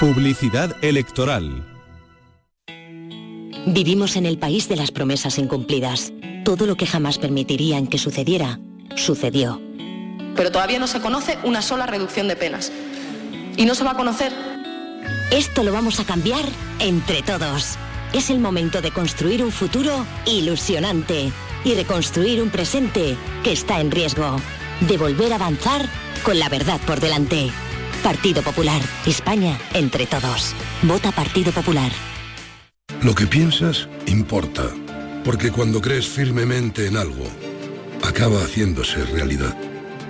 Publicidad electoral. Vivimos en el país de las promesas incumplidas. Todo lo que jamás permitirían que sucediera, sucedió. Pero todavía no se conoce una sola reducción de penas. Y no se va a conocer. Esto lo vamos a cambiar entre todos. Es el momento de construir un futuro ilusionante y reconstruir un presente que está en riesgo. De volver a avanzar con la verdad por delante. Partido Popular. España entre todos. Vota Partido Popular. Lo que piensas importa, porque cuando crees firmemente en algo, acaba haciéndose realidad.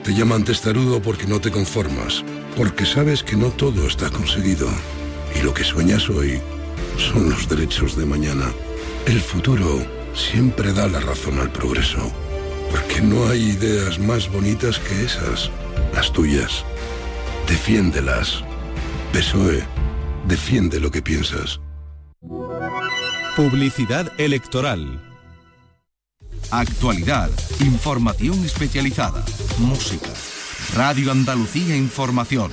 Te llaman testarudo porque no te conformas, porque sabes que no todo está conseguido. Y lo que sueñas hoy son los derechos de mañana. El futuro siempre da la razón al progreso, porque no hay ideas más bonitas que esas, las tuyas. Defiéndelas. PSOE, defiende lo que piensas. Publicidad electoral. Actualidad, información especializada, música. Radio Andalucía Información.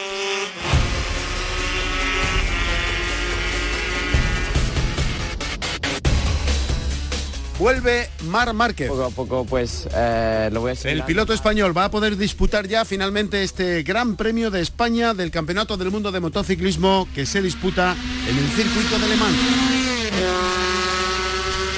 Vuelve Mar Márquez. Poco a poco, pues eh, lo voy a El piloto español va a poder disputar ya finalmente este Gran Premio de España del Campeonato del Mundo de Motociclismo que se disputa en el circuito de Le Mans.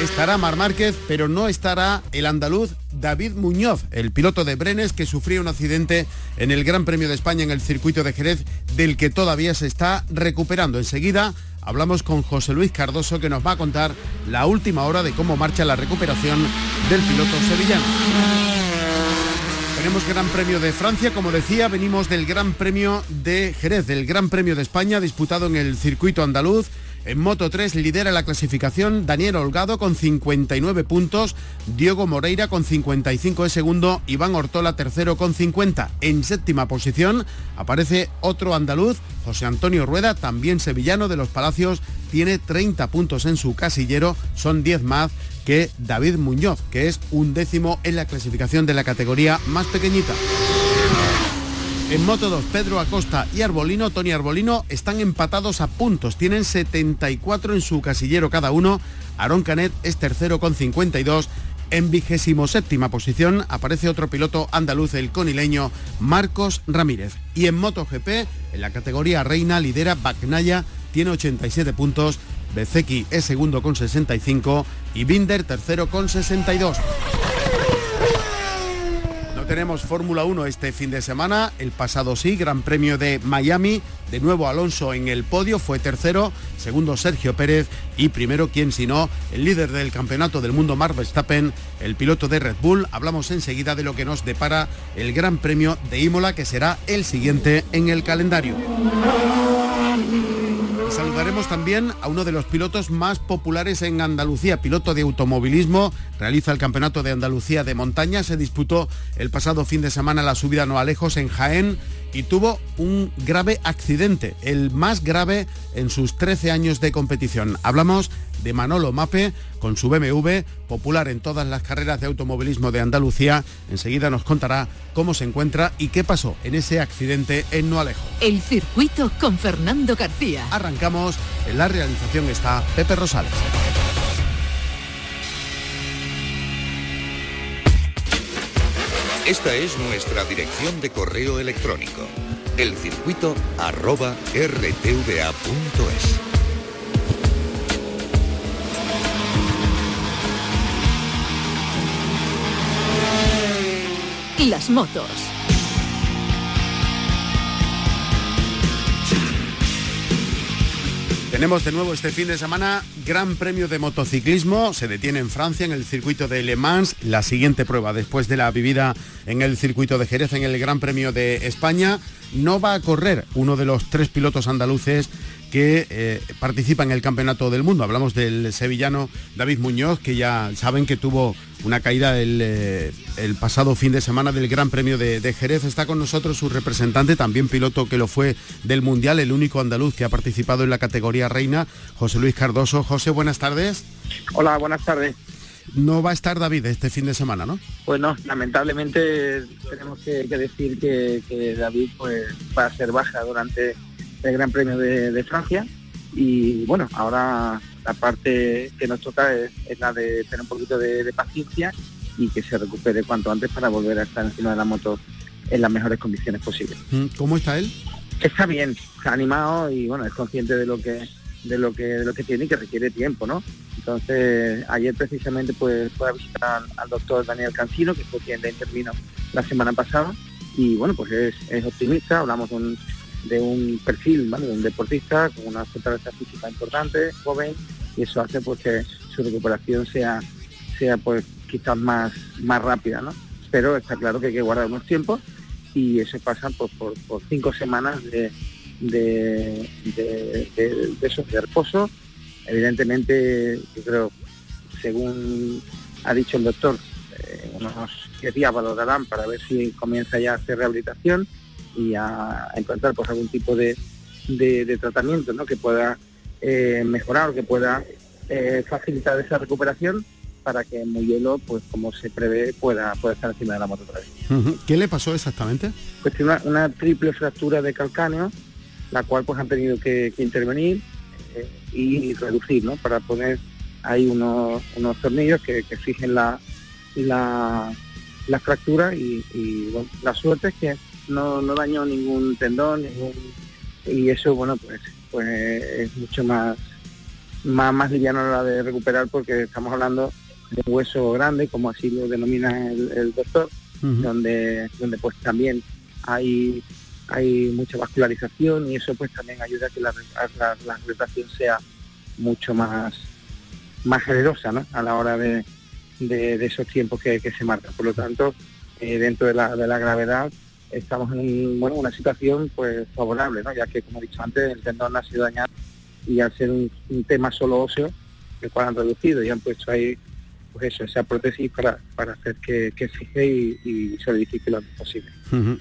Estará Mar Márquez, pero no estará el andaluz David Muñoz, el piloto de Brenes que sufrió un accidente en el Gran Premio de España en el circuito de Jerez, del que todavía se está recuperando. Enseguida hablamos con José Luis Cardoso que nos va a contar la última hora de cómo marcha la recuperación del piloto sevillano. Tenemos Gran Premio de Francia, como decía, venimos del Gran Premio de Jerez, del Gran Premio de España disputado en el circuito andaluz. En Moto 3 lidera la clasificación Daniel Holgado con 59 puntos, Diego Moreira con 55 de segundo, Iván Ortola tercero con 50. En séptima posición aparece otro andaluz, José Antonio Rueda, también sevillano de los Palacios, tiene 30 puntos en su casillero, son 10 más que David Muñoz, que es un décimo en la clasificación de la categoría más pequeñita. En Moto 2, Pedro Acosta y Arbolino, Tony Arbolino, están empatados a puntos. Tienen 74 en su casillero cada uno. Aaron Canet es tercero con 52. En vigésimo séptima posición aparece otro piloto andaluz, el conileño Marcos Ramírez. Y en MotoGP, en la categoría reina, lidera Bacnaya, tiene 87 puntos. Bezeki es segundo con 65 y Binder tercero con 62. Tenemos Fórmula 1 este fin de semana, el pasado sí, Gran Premio de Miami, de nuevo Alonso en el podio, fue tercero, segundo Sergio Pérez y primero, quien si no, el líder del Campeonato del Mundo, Mark Verstappen, el piloto de Red Bull. Hablamos enseguida de lo que nos depara el Gran Premio de Imola, que será el siguiente en el calendario. Saludaremos también a uno de los pilotos más populares en Andalucía, piloto de automovilismo, realiza el Campeonato de Andalucía de Montaña, se disputó el pasado fin de semana la subida no a lejos en Jaén y tuvo un grave accidente, el más grave en sus 13 años de competición. Hablamos de Manolo Mape con su BMW, popular en todas las carreras de automovilismo de Andalucía. Enseguida nos contará cómo se encuentra y qué pasó en ese accidente en No Alejo. El circuito con Fernando García. Arrancamos, en la realización está Pepe Rosales. Esta es nuestra dirección de correo electrónico. Elcircuito arroba rtva.es. Las motos. Tenemos de nuevo este fin de semana Gran Premio de Motociclismo. Se detiene en Francia, en el circuito de Le Mans, la siguiente prueba después de la vivida en el circuito de Jerez, en el Gran Premio de España. No va a correr uno de los tres pilotos andaluces que eh, participa en el Campeonato del Mundo. Hablamos del sevillano David Muñoz, que ya saben que tuvo una caída el, eh, pasado fin de semana del Gran Premio de, Jerez. Está con nosotros su representante, también piloto que lo fue del Mundial, el único andaluz que ha participado en la categoría reina, José Luis Cardoso. José, buenas tardes. Hola, buenas tardes. No va a estar David este fin de semana, ¿no? Pues no, lamentablemente tenemos que, decir que, que, David pues, va a ser baja durante el Gran Premio de, Francia. Y bueno, ahora la parte que nos toca es, la de tener un poquito de, paciencia y que se recupere cuanto antes para volver a estar encima de la moto en las mejores condiciones posibles. Mm, ¿Cómo está él? Está bien, está animado y bueno, es consciente de lo que de lo que de lo que tiene y que requiere tiempo, ¿no? Entonces, ayer precisamente pues fue a visitar al doctor Daniel Cancino, que fue quien le intervino la semana pasada, y bueno, pues es, es optimista, hablamos de un, de un perfil, de un deportista con una fortaleza física importante, joven, y eso hace pues que su recuperación sea, sea pues quizás más, más rápida, ¿no? Pero está claro que hay que guardar unos tiempos y eso pasa pues, por, por cinco semanas de, de, de, de, de reposo. Evidentemente, yo creo, según ha dicho el doctor, eh, unos 10 días valorarán para ver si comienza ya a hacer rehabilitación y a, encontrar pues algún tipo de, de, tratamiento ¿no? que pueda eh, mejorar o que pueda eh, facilitar esa recuperación para que hielo pues como se prevé, pueda, pueda estar encima de la moto otra vez. ¿Qué le pasó exactamente? Pues tiene una, triple fractura de calcáneo, la cual pues han tenido que, intervenir eh, y reducir, ¿no? Para poner ahí unos, unos tornillos que, que fijen la, la, la fractura y, y la suerte es que no, no dañó ningún tendón, y eso, bueno, pues, pues es mucho más, más, más liviano a la de recuperar porque estamos hablando de un hueso grande, como así lo denomina el, doctor, donde, donde pues también hay hay mucha vascularización y eso pues también ayuda a que la, la, recuperación sea mucho más más generosa ¿no? a la hora de, de, esos tiempos que, se marcan. Por lo tanto, eh, dentro de la, de la gravedad, estamos en bueno, una situación pues favorable, ¿no? ya que como he dicho antes el tendón ha sido dañado y al ser un, tema solo óseo, el cual han reducido y han puesto ahí pues eso, esa prótesis para, para hacer que, que fije y, y solidifique lo antes posible.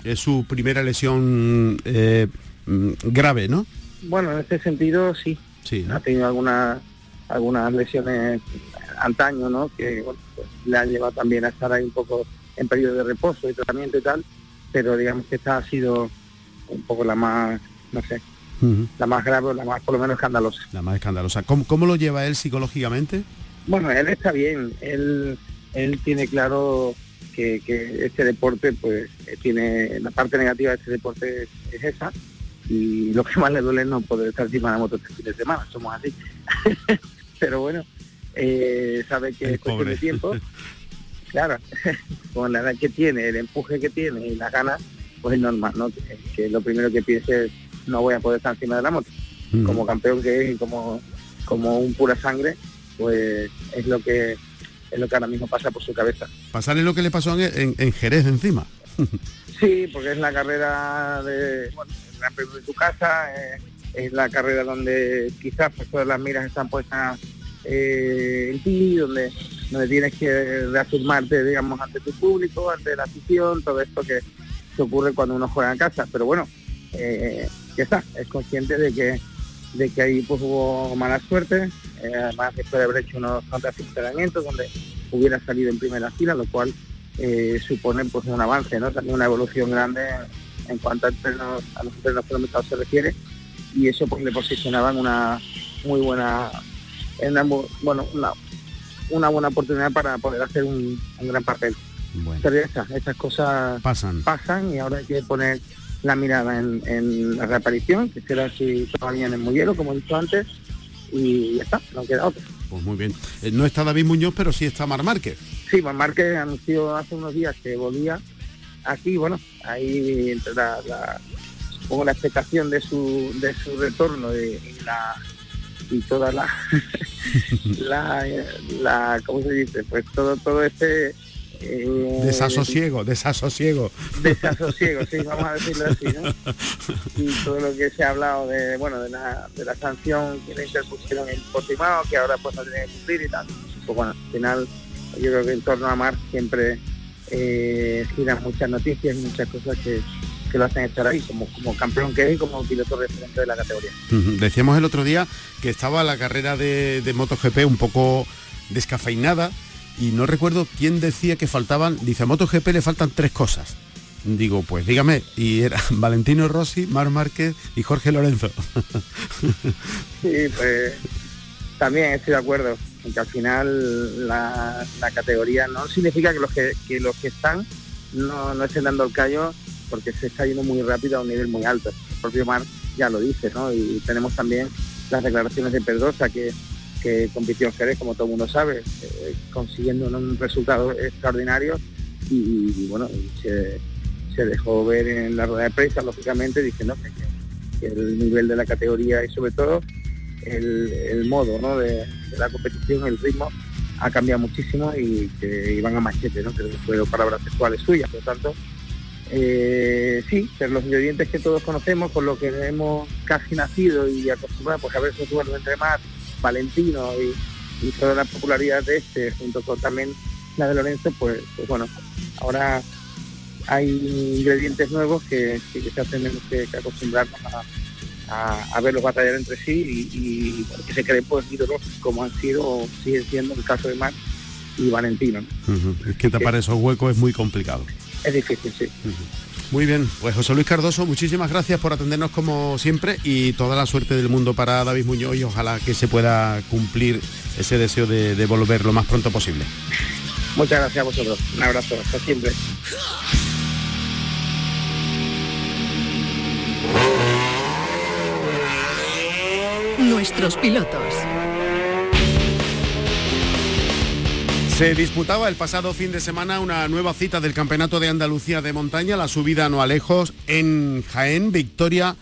Es su primera lesión eh, mm, grave, ¿no? Bueno, en este sentido sí. sí Ha tenido algunas algunas lesiones antaño, ¿no? Que pues, le han llevado también a estar ahí un poco en periodo de reposo y tratamiento y tal, pero digamos que esta ha sido un poco la más, no sé, la más grave, la más por lo menos escandalosa. La más escandalosa. ¿Cómo, cómo lo lleva él psicológicamente? Bueno, él está bien, él, él tiene claro que, que este deporte, pues tiene, la parte negativa de este deporte es, esa, y lo que más le duele es no poder estar encima de la moto este fin de semana, somos así. pero bueno, eh, sabe que es cuestión de tiempo claro, con la edad que tiene, el empuje que tiene y las ganas, pues es normal, ¿no? Que, lo primero que piense es no voy a poder estar encima de la moto. Mm. Como campeón que es y como, como un pura sangre, pues es lo que es lo que ahora mismo pasa por su cabeza. Pasarle lo que le pasó en, Jerez encima. sí, porque es la carrera de, bueno, de tu casa, eh, es la carrera donde quizás pues, todas las miras están puestas eh, en ti, donde donde tienes que reafirmarte, digamos, ante tu público, ante la afición, todo esto que, ocurre cuando uno juega en casa. Pero bueno, eh, ya está, es consciente de que de que ahí pues hubo mala suerte, eh, además después de haber hecho unos entrenamientos donde hubiera salido en primera fila, lo cual eh, supone pues un avance, ¿no? También una evolución grande en cuanto a, a los entrenos kilometrados se refiere, y eso pues le posicionaba en una muy buena, en una, bueno, una, una buena oportunidad para poder hacer un, gran papel. Pero estas cosas pasan. pasan y ahora hay que poner la mirada en, la reaparición, que será si todavía en el Mullero, como he dicho antes, y ya está, no queda otro. Pues muy bien. Eh, no está David Muñoz, pero sí está Mar Márquez. Sí, Mar Márquez anunció hace unos días que volvía aquí, bueno, ahí entre la, la, la expectación de su, de su retorno y, la y toda la, la, la, ¿cómo se dice? Pues todo, todo este... Eh, desasosiego, desasosiego. Desasosiego, sí, vamos a decirlo así, ¿no? Y todo lo que se ha hablado de, bueno, de la, de la sanción que le interpusieron en Portimao, que ahora pues no tiene que cumplir y tal. Pues bueno, al final yo creo que en torno a Mar siempre eh, giran muchas noticias y muchas cosas que, que lo hacen estar ahí, como, como campeón que es y como piloto referente de la categoría. Decíamos el otro día que estaba la carrera de, de MotoGP un poco descafeinada y no recuerdo quién decía que faltaban, dice a MotoGP le faltan tres cosas. Digo, pues dígame, y era Valentino Rossi, Mar Márquez y Jorge Lorenzo. sí, pues también estoy de acuerdo en que al final la, categoría no significa que los que, que los que están no, no estén dando el callo porque se está yendo muy rápido a un nivel muy alto. El propio Mar ya lo dice, ¿no? Y tenemos también las declaraciones de Pedrosa que, que compitió en Jerez, como todo el mundo sabe, eh, consiguiendo un resultado extraordinario y, bueno, se, dejó ver en la rueda de prensa, lógicamente, diciendo que, el nivel de la categoría y sobre todo el, modo ¿no? de, la competición, el ritmo, ha cambiado muchísimo y que iban a machete, ¿no? que fueron palabras sexuales suyas, por lo tanto, eh, sí, pero los ingredientes que todos conocemos, por lo que hemos casi nacido y acostumbrado pues, a ver duelos entre más Valentino y, toda la popularidad de este, junto con también la de Lorenzo, pues, pues bueno, ahora hay ingredientes nuevos que, que quizás tenemos que, acostumbrarnos a, a, verlos batallar entre sí y, que se creen pues ídolos como han sido o siguen siendo el caso de Mar y Valentino. Es que tapar esos huecos es muy complicado. Es difícil, sí. Muy bien, pues José Luis Cardoso, muchísimas gracias por atendernos como siempre y toda la suerte del mundo para David Muñoz y ojalá que se pueda cumplir ese deseo de, de volver lo más pronto posible. Muchas gracias a vosotros. Un abrazo, hasta siempre. Nuestros pilotos. Se disputaba el pasado fin de semana una nueva cita del Campeonato de Andalucía de Montaña, la subida no a lejos en Jaén, victoria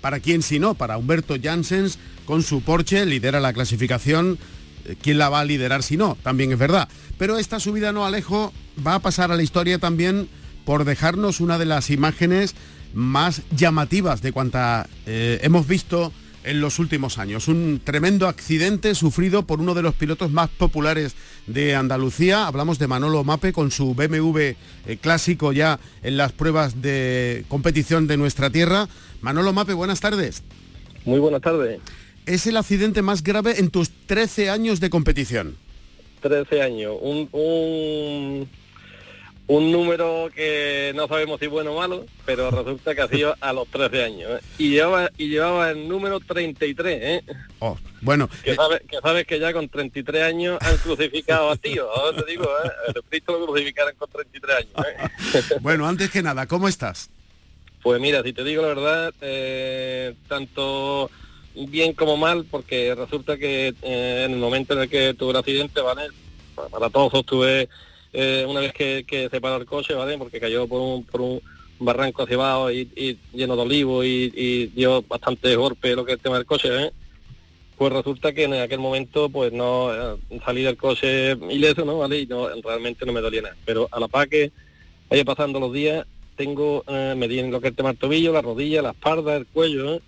para quién si no, para Humberto Janssens con su Porsche, lidera la clasificación, eh, ¿quién la va a liderar si no? También es verdad. Pero esta subida no a lejos va a pasar a la historia también por dejarnos una de las imágenes más llamativas de cuanta eh, hemos visto en los últimos años. Un tremendo accidente sufrido por uno de los pilotos más populares de Andalucía. Hablamos de Manolo Mape con su BMW eh, clásico ya en las pruebas de competición de nuestra tierra. Manolo Mape, buenas tardes. Muy buenas tardes. Es el accidente más grave en tus 13 años de competición. 13 años. Un, un un número que no sabemos si bueno o malo, pero resulta que ha sido a los 13 años. ¿eh? Y, llevaba, y llevaba el número 33, ¿eh? Oh, bueno. Que, sabes, que ya con 33 años han crucificado a tío. Ahora te digo, ¿eh? El Cristo lo crucificaron con 33 años. ¿eh? bueno, antes que nada, ¿cómo estás? Pues mira, si te digo la verdad, eh, tanto bien como mal, porque resulta que en el momento en el que tuve el accidente, ¿vale? Para todos estuve eh, una vez que, se paró el coche, ¿vale? Porque cayó por un, por un barranco hacia abajo y, lleno de olivo y, dio bastante golpe lo que es el tema del coche, ¿eh? Pues resulta que en aquel momento pues no eh, salí del coche ileso, ¿no? ¿Vale? Y no, realmente no me dolía nada. Pero a la par que vaya pasando los días, tengo, me di lo que es el tema del tobillo, la rodilla, la espalda, el cuello, ¿eh?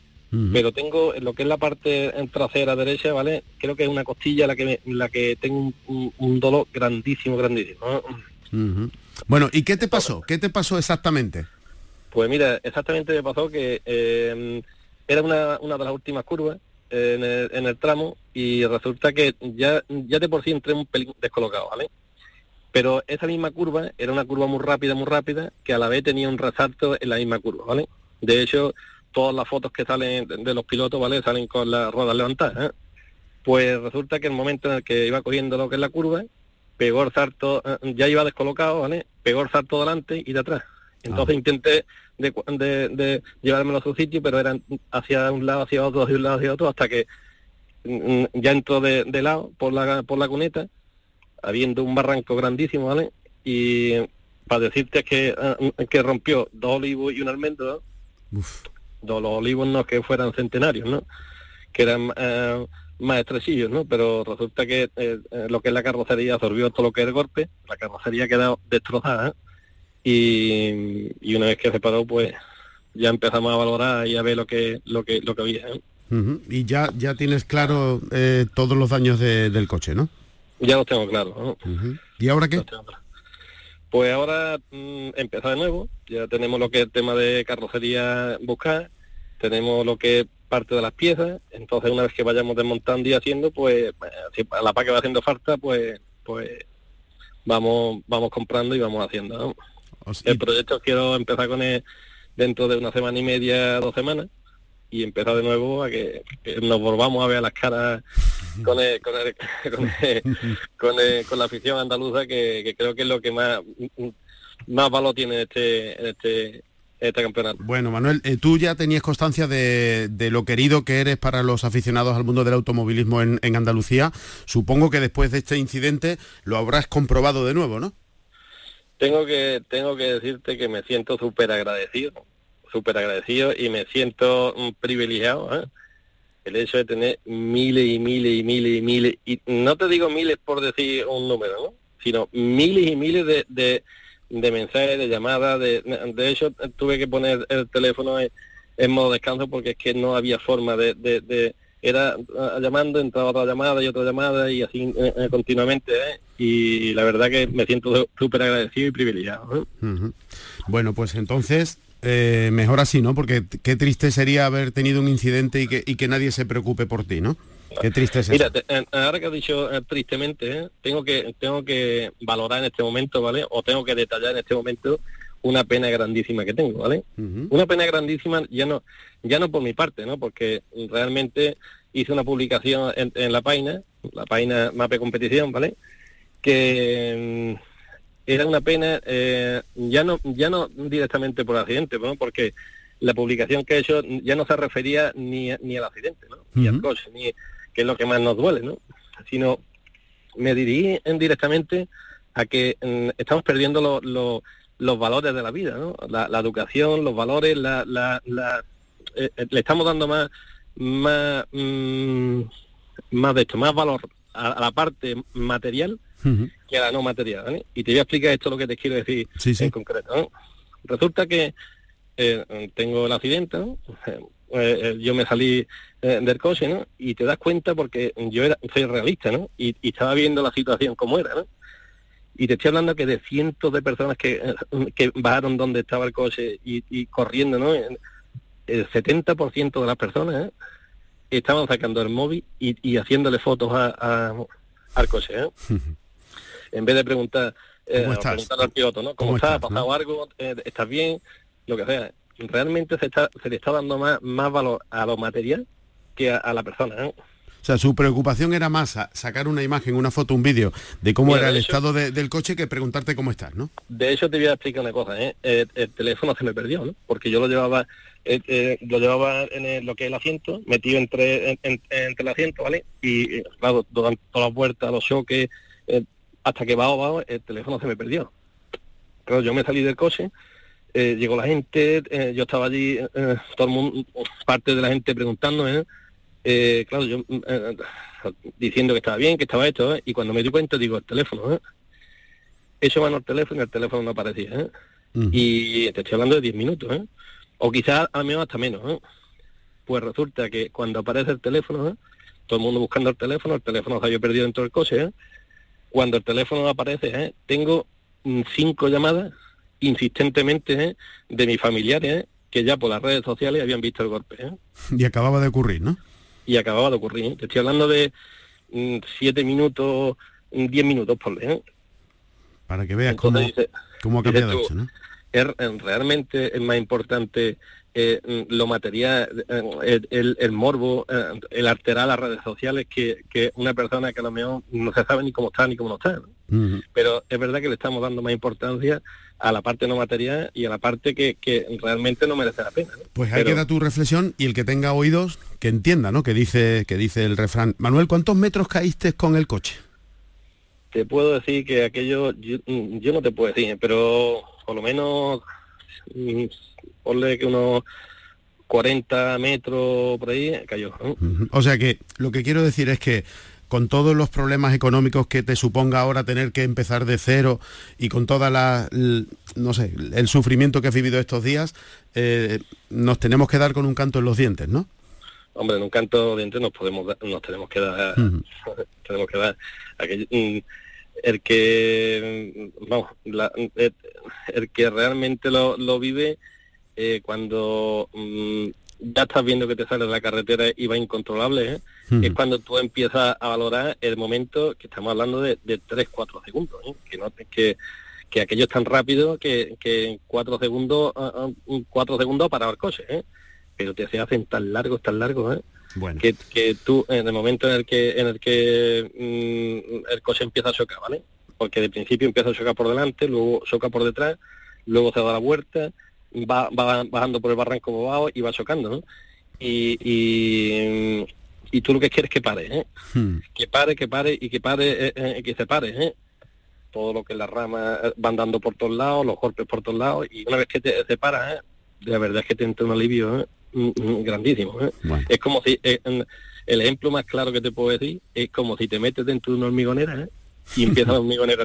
Pero tengo en lo que es la parte trasera derecha, ¿vale? Creo que es una costilla la que la que tengo un, dolor grandísimo, grandísimo. Bueno, ¿y qué te pasó? ¿Qué te pasó exactamente? Pues mira, exactamente me pasó que em, era una, una, de las últimas curvas en el, en el, tramo y resulta que ya, ya de por sí entré un pelín descolocado, ¿vale? Pero esa misma curva era una curva muy rápida, muy rápida, que a la vez tenía un resalto en la misma curva, ¿vale? De hecho, todas las fotos que salen de los pilotos, ¿vale? Salen con las ruedas levantadas. ¿eh? Pues resulta que el momento en el que iba cogiendo lo que es la curva, pegó el salto, eh, ya iba descolocado, ¿vale? Pegó el salto delante y de atrás. Entonces ah. intenté de, de, llevármelo a su sitio, pero eran hacia un lado, hacia otro, de un lado, hacia otro, hasta que mm, ya entró de, lado por la, por la cuneta, habiendo un barranco grandísimo, ¿vale? Y para decirte que, eh, que rompió dos olivos y un almendro, los olivos no que fueran centenarios, ¿no? Que eran eh, más ¿no? Pero resulta que eh, eh, lo que es la carrocería absorbió todo lo que es el golpe, la carrocería ha quedado destrozada y, y una vez que se paró, pues ya empezamos a valorar y a ver lo que lo que lo que había. ¿eh? Y ya ya tienes claro eh, todos los daños de- del coche, ¿no? Ya los tengo claro. ¿no? ¿Y ahora qué? Pues ahora mm, empezar de nuevo, ya tenemos lo que es el tema de carrocería buscar, tenemos lo que es parte de las piezas, entonces una vez que vayamos desmontando y haciendo, pues eh, si a la par que va haciendo falta, pues pues vamos vamos comprando y vamos haciendo. ¿no? El proyecto quiero empezar con él dentro de una semana y media, dos semanas, y empezar de nuevo a que, que nos volvamos a ver las caras con, el- con, el- con, el- con, el- con la afición andaluza, que, que creo que es lo que más más valor tiene en este, en este, este campeonato. Bueno, Manuel, eh, tú ya tenías constancia de, de lo querido que eres para los aficionados al mundo del automovilismo en, en Andalucía. Supongo que después de este incidente lo habrás comprobado de nuevo, ¿no? Tengo que, tengo que decirte que me siento súper agradecido, súper agradecido y me siento mm, privilegiado, ¿eh? El hecho de tener miles y miles y miles y miles, y no te digo miles por decir un número, ¿no? Sino miles y miles de, de, de mensajes, de llamadas, de, de hecho tuve que poner el teléfono en, modo descanso porque es que no había forma de, de, de- era ah, llamando, entraba otra llamada y otra llamada y así eh, eh, continuamente, ¿eh? y la verdad que me siento súper agradecido y privilegiado. Bueno, pues entonces mejor así, ¿no? Porque qué triste sería haber tenido un incidente y que, y que nadie se preocupe por ti, ¿no? Qué triste es Mira, te- eh, ahora que has dicho eh, tristemente, ¿eh? tengo que tengo que valorar en este momento, ¿vale? O tengo que detallar en este momento una pena grandísima que tengo, ¿vale? Una pena grandísima ya no ya no por mi parte, ¿no? Porque realmente hice una publicación en, en la página, la página Mape Competición, ¿vale? Que mm, era una pena eh, ya no ya no directamente por accidente, ¿no? Porque la publicación que he hecho ya no se refería ni, a- ni al accidente, ¿no? Ni al coche, ni que es lo que más nos duele, ¿no? Sino me dirigí en- directamente a que mm, estamos perdiendo lo- lo- los valores de la vida, ¿no? La, la educación, los valores, la, la- la- eh, eh, le estamos dando más más mm, más de esto, más valor a, a la parte material que a la no material, ¿vale? Y te voy a explicar esto lo que te quiero decir Sí, sí. en concreto. ¿no? Resulta que eh, tengo el accidente, ¿no? Eh, eh, yo me salí eh, del coche, ¿no? Y te das cuenta porque yo era, soy realista, ¿no? Y, y estaba viendo la situación como era, ¿no? Y te estoy hablando que de cientos de personas que, eh, que bajaron donde estaba el coche y, y corriendo, ¿no? El 70% de las personas estaban sacando el móvil y, y haciéndole fotos a, a- al coche, ¿eh? en vez de preguntar, eh, ¿Cómo estás? preguntarle al piloto, ¿no? ¿Cómo, ¿Cómo estás? ¿Ha estás, pasado no? algo? ¿Estás bien? Lo que sea. Realmente se, está, se le está dando más, más valor a lo material que a, a la persona. ¿eh? O sea, su preocupación era más sacar una imagen, una foto, un vídeo de cómo Mira, era de el hecho- estado de- del coche que preguntarte cómo estás, ¿no? De hecho, te voy a explicar una cosa, ¿eh? El, el teléfono se me perdió, ¿no? Porque yo lo llevaba, eh, eh, lo llevaba en el- lo que es el asiento, metido entre, en- en- entre el asiento, ¿vale? Y, eh, claro, durante todas las vueltas, los choques, hasta que bajo, bajo, el teléfono se me perdió. Claro, yo me salí del coche, eh, llegó la gente, eh, yo estaba allí, eh, todo el mundo, parte de la gente preguntándome. Eh, claro, yo mm, eh, diciendo que estaba bien, que estaba esto, ¿eh? y cuando me di cuenta digo, el teléfono, ¿eh? Eso mano al teléfono y el teléfono no aparecía, ¿eh? Y te estoy hablando de 10 minutos, ¿eh? O quizás al menos hasta menos, ¿eh? Pues resulta que cuando aparece el teléfono, ¿eh? todo el mundo buscando el teléfono, el teléfono se había perdido dentro del coche, ¿eh? Cuando el teléfono aparece, ¿eh? tengo mm, cinco llamadas insistentemente ¿eh? de mis familiares ¿eh? que ya por las redes sociales habían visto el golpe, ¿eh? Y acababa de ocurrir, ¿no? y acababa de ocurrir. Te estoy hablando de mm, siete minutos, mm, diez minutos por ley. Para que veas Entonces cómo, dice- cómo ha cambiado tú, esto, ¿no? es realmente es más importante eh, mm, lo material, el, el- el morbo, el alterar las redes sociales que, que una persona que a lo mejor no se sabe ni cómo está ni cómo no está. Pero es verdad que le estamos dando más importancia a la parte no material y a la parte que, que realmente no merece la pena. ¿no? Pues ahí Pero- queda tu reflexión y el que tenga oídos que entienda, ¿no? Que dice, que dice el refrán. Manuel, ¿cuántos metros caíste con el coche? te puedo decir que aquello, yo, mm, yo no te puedo decir, pero por lo menos, mm, ponle que unos 40 metros por ahí, cayó. O sea que lo que quiero decir es que con todos los problemas económicos que te suponga ahora tener que empezar de cero y con toda la, no sé, el sufrimiento que has vivido estos días, eh, nos tenemos que dar con un canto en los dientes, ¿no? Hombre, en un canto de dientes nos podemos nos tenemos que dar, tenemos que dar mm, el que vamos, el, que realmente lo, lo vive eh, cuando mm, ya estás viendo que te sale la carretera y va incontrolable, ¿eh? es cuando tú empiezas a valorar el momento que estamos hablando de, de 3, 4 segundos, ¿eh? que, no, que, que aquello es tan rápido que, que en 4 segundos, uh, 4 segundos ha parado el coche, ¿eh? pero te se hacen tan largos, tan largos, ¿eh? Bueno. Que, que, tú en el momento en el que en el que mm, el coche empieza a chocar, ¿vale? Porque de principio empieza a chocar por delante, luego choca por detrás, luego se da la vuelta, va, va bajando por el barranco bobado y va chocando, ¿no? Y, y, y, tú lo que quieres es que pare, ¿eh? Hmm. Que pare, que pare y que pare, eh, eh, que se pare, ¿eh? Todo lo que las ramas van dando por todos lados, los golpes por todos lados, y una vez que te, se para, ¿eh? la verdad es que te entra un alivio ¿eh? Mm, mm, grandísimo. ¿eh? Es como si, eh, el ejemplo más claro que te puedo decir, es como si te metes dentro de una hormigonera, ¿eh? Y empieza la hormigonera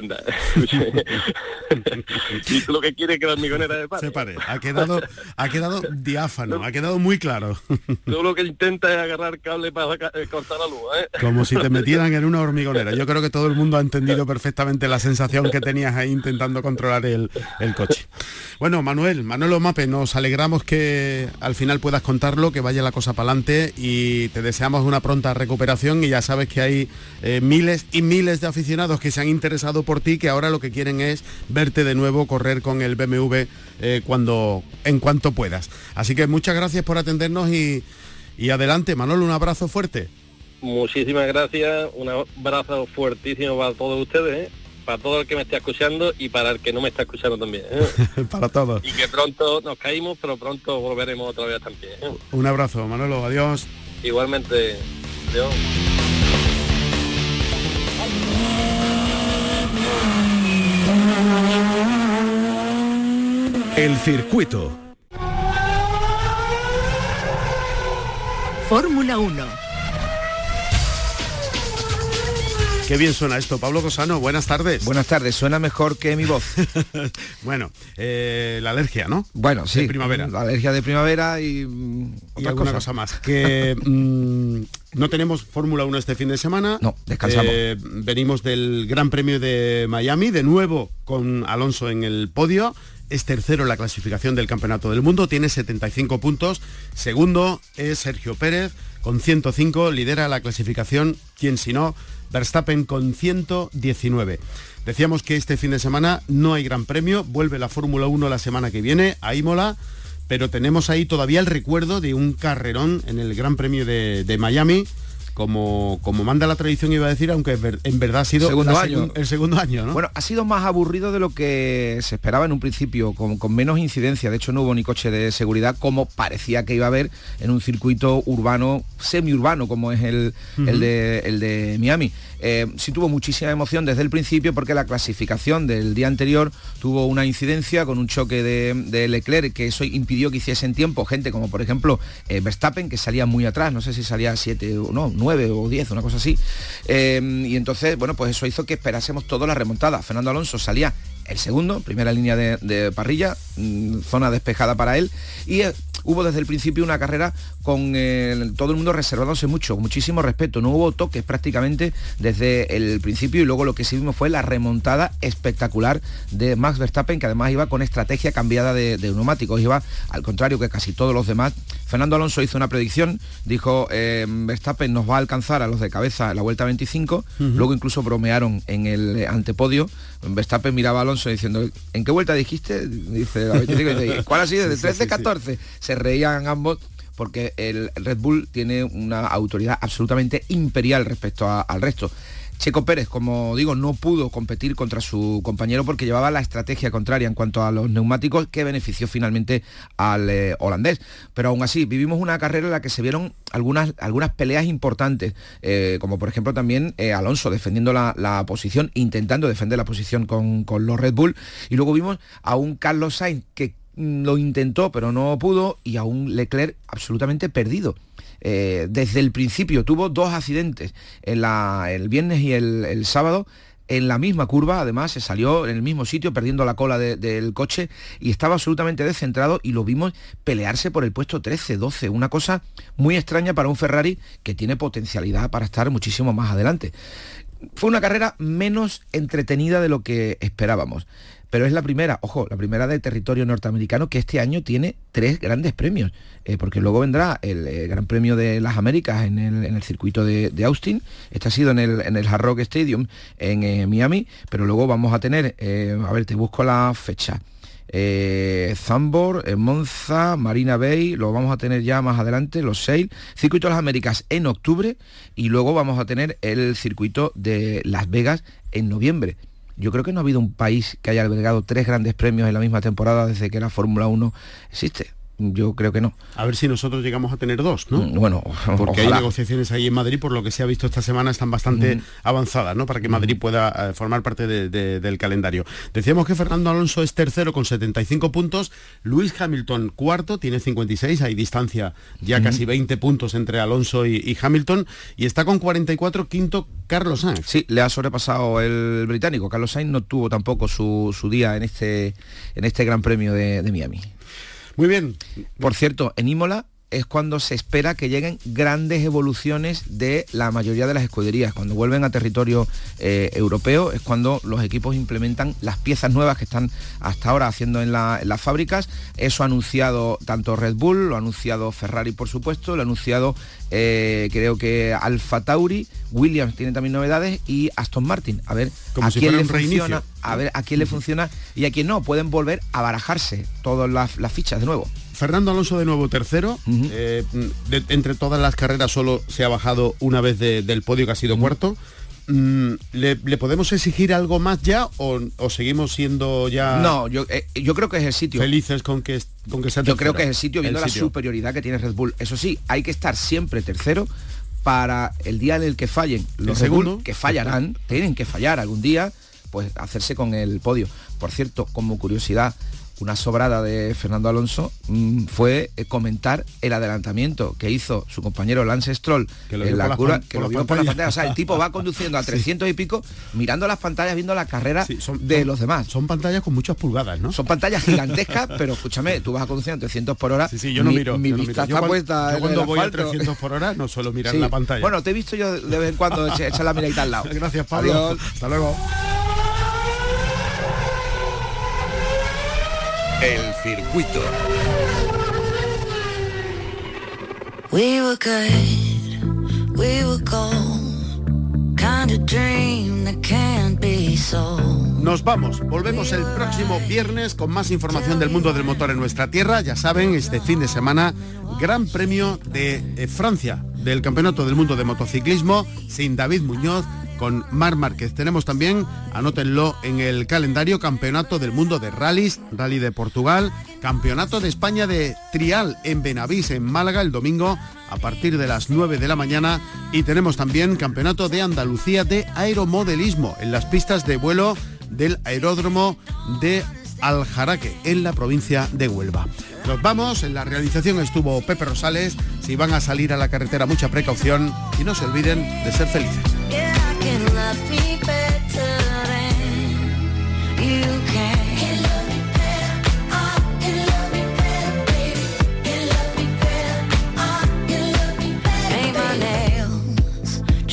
y tú lo que quieres que la hormigonera se pare. Se pare. Ha quedado, ha quedado diáfano, ha quedado muy claro. tú lo que intentas es agarrar cable para eh, cortar la luz. ¿eh? Como si te metieran en una hormigonera. Yo creo que todo el mundo ha entendido perfectamente la sensación que tenías ahí intentando controlar el, el coche. Bueno, Manuel, Manuel Omape, nos alegramos que al final puedas contarlo, que vaya la cosa para adelante y te deseamos una pronta recuperación y ya sabes que hay eh, miles y miles de aficionados que se han interesado por ti, que ahora lo que quieren es verte de nuevo correr con el BMW eh, cuando, en cuanto puedas. Así que muchas gracias por atendernos y, y adelante, Manolo, un abrazo fuerte. Muchísimas gracias, un abrazo fuertísimo para todos ustedes, ¿eh? para todo el que me esté escuchando y para el que no me está escuchando también. ¿eh? para todos. Y que pronto nos caímos, pero pronto volveremos otra vez también. Un abrazo, Manolo, adiós. Igualmente, adiós. El circuito. Fórmula 1. Qué bien suena esto. Pablo Cosano, buenas tardes. Buenas tardes, suena mejor que mi voz. bueno, eh, la alergia, ¿no? Bueno, sí. De primavera. La alergia de primavera y, mm, y alguna cosa más. Que mm, no tenemos Fórmula 1 este fin de semana. No, descansamos. Eh, venimos del Gran Premio de Miami, de nuevo con Alonso en el podio es tercero en la clasificación del Campeonato del Mundo, tiene 75 puntos. Segundo es Sergio Pérez con 105, lidera la clasificación, quien si no, Verstappen con 119. Decíamos que este fin de semana no hay gran premio, vuelve la Fórmula 1 la semana que viene a Imola, pero tenemos ahí todavía el recuerdo de un carrerón en el Gran Premio de, de Miami como, como manda la tradición iba a decir, aunque en verdad ha sido segundo año. el segundo año, ¿no? Bueno, ha sido más aburrido de lo que se esperaba en un principio, con, menos incidencia. De hecho, no hubo ni coche de seguridad como parecía que iba a haber en un circuito urbano, semiurbano, como es el, el, de, el de Miami. Eh, sí tuvo muchísima emoción desde el principio porque la clasificación del día anterior tuvo una incidencia con un choque de, Leclerc que eso impidió que hiciese en tiempo gente como por ejemplo eh, Verstappen que salía muy atrás, no sé si salía 7 o no, 9 o 10, una cosa así. Eh, y entonces, bueno, pues eso hizo que esperásemos toda la remontada. Fernando Alonso salía el segundo, primera línea de, parrilla, mm, zona despejada para él, y hubo desde el principio una carrera con eh, todo el mundo reservándose mucho, muchísimo respeto, no hubo toques prácticamente desde el principio y luego lo que sí vimos fue la remontada espectacular de Max Verstappen, que además iba con estrategia cambiada de, neumáticos, iba al contrario que casi todos los demás. Fernando Alonso hizo una predicción, dijo eh, Verstappen nos va a alcanzar a los de cabeza en la vuelta 25, luego incluso bromearon en el antepodio, Verstappen miraba a Alonso diciendo, ¿en qué vuelta dijiste? Dice ¿cuál ha sido? ¿De 13, 14? Se reían ambos porque el Red Bull tiene una autoridad absolutamente imperial respecto al resto. Checo Pérez, como digo, no pudo competir contra su compañero porque llevaba la estrategia contraria en cuanto a los neumáticos que benefició finalmente al eh, holandés. Pero aún así, vivimos una carrera en la que se vieron algunas, peleas importantes, eh, como por ejemplo también eh, Alonso defendiendo la, posición, intentando defender la posición con, los Red Bull. Y luego vimos a un Carlos Sainz que lo intentó pero no pudo y a un Leclerc absolutamente perdido. Eh, desde el principio tuvo dos accidentes, en el viernes y el, sábado, en la misma curva, además se salió en el mismo sitio perdiendo la cola del coche y estaba absolutamente descentrado y lo vimos pelearse por el puesto 13, 12, una cosa muy extraña para un Ferrari que tiene potencialidad para estar muchísimo más adelante. Fue una carrera menos entretenida de lo que esperábamos pero es la primera, ojo, la primera del territorio norteamericano que este año tiene tres grandes premios, eh, porque luego vendrá el, eh, Gran Premio de las Américas en el, circuito de, Austin, este ha sido en el, en Hard Rock Stadium en eh, Miami, pero luego vamos a tener, a ver, te busco la fecha. Zambor, Monza, Marina Bay, lo vamos a tener ya más adelante, los Sail, Circuito de las Américas en octubre y luego vamos a tener el circuito de Las Vegas en noviembre. Yo creo que no ha habido un país que haya albergado tres grandes premios en la misma temporada desde que la Fórmula 1 existe yo creo que no. A ver si nosotros llegamos a tener dos, ¿no? Mm, bueno, porque hay negociaciones ahí en Madrid, por lo que se ha visto esta semana, están bastante mm. avanzadas, ¿no? Para que Madrid mm. pueda eh, formar parte del calendario. Decíamos que Fernando Alonso es tercero con 75 puntos, Luis Hamilton cuarto, tiene 56, hay distancia ya casi 20 puntos entre Alonso y, Hamilton, y está con 44 quinto Carlos Sainz. Sí, le ha sobrepasado el británico. Carlos Sainz no tuvo tampoco su, día en este, en este Gran Premio de Miami. Muy bien. Por cierto, en Imola es cuando se espera que lleguen grandes evoluciones de la mayoría de las escuderías. Cuando vuelven a territorio eh, europeo es cuando los equipos implementan las piezas nuevas que están hasta ahora haciendo en, las fábricas. Eso ha anunciado tanto Red Bull, lo ha anunciado Ferrari por supuesto, lo ha anunciado eh, creo que Alfa Tauri, Williams tiene también novedades y Aston Martin. A ver a quién le funciona, a ver a quién le funciona y a quién no. Pueden volver a barajarse todas las fichas de nuevo. Fernando Alonso de nuevo tercero. Eh, entre todas las carreras solo se ha bajado una vez del podio que ha sido cuarto. Mm, ¿le, podemos exigir algo más ya o, seguimos siendo ya no yo, eh, yo creo que es el sitio. felices con que con que sea yo creo que es el sitio viendo la superioridad que tiene Red Bull. Eso sí hay que estar siempre tercero para el día en el que fallen. Los segundos que fallarán tienen que fallar algún día pues hacerse con el podio. Por cierto como curiosidad una sobrada de Fernando Alonso mm, fue eh, comentar el adelantamiento que hizo su compañero Lance Stroll en la cura, que lo vio por la pantalla. O sea, el tipo va conduciendo a 300 y pico, mirando las pantallas, viendo la carrera de los demás. Son pantallas con muchas pulgadas, ¿no? Son pantallas gigantescas, pero escúchame, tú vas a conducir a 300 por hora. Sí, sí, yo no miro. Mi, vista está puesta. Yo cuando voy a 300 por hora no suelo mirar la pantalla. Bueno, te he visto yo de vez en cuando echar la miradita al lado. Gracias, Pablo. Hasta luego. El circuito. We were good, we were gold, kind of dream that can't be so. Nos vamos, volvemos el próximo viernes con más información del mundo del motor en nuestra tierra. Ya saben, este fin de semana, Gran Premio de eh, Francia del Campeonato del Mundo de Motociclismo, sin David Muñoz, con Mar Márquez. Tenemos también, anótenlo en el calendario, Campeonato del Mundo de Rallys, Rally de Portugal, Campeonato de España de Trial en Benavís, en Málaga, el domingo a partir de las 9 de la mañana. Y tenemos también Campeonato de Andalucía de Aeromodelismo en las pistas de vuelo del aeródromo de Aljaraque, en la provincia de Huelva. Nos vamos, en la realización estuvo Pepe Rosales. Si van a salir a la carretera, mucha precaución y no se olviden de ser felices.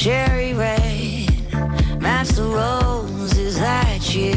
Cherry red. Match the roses that you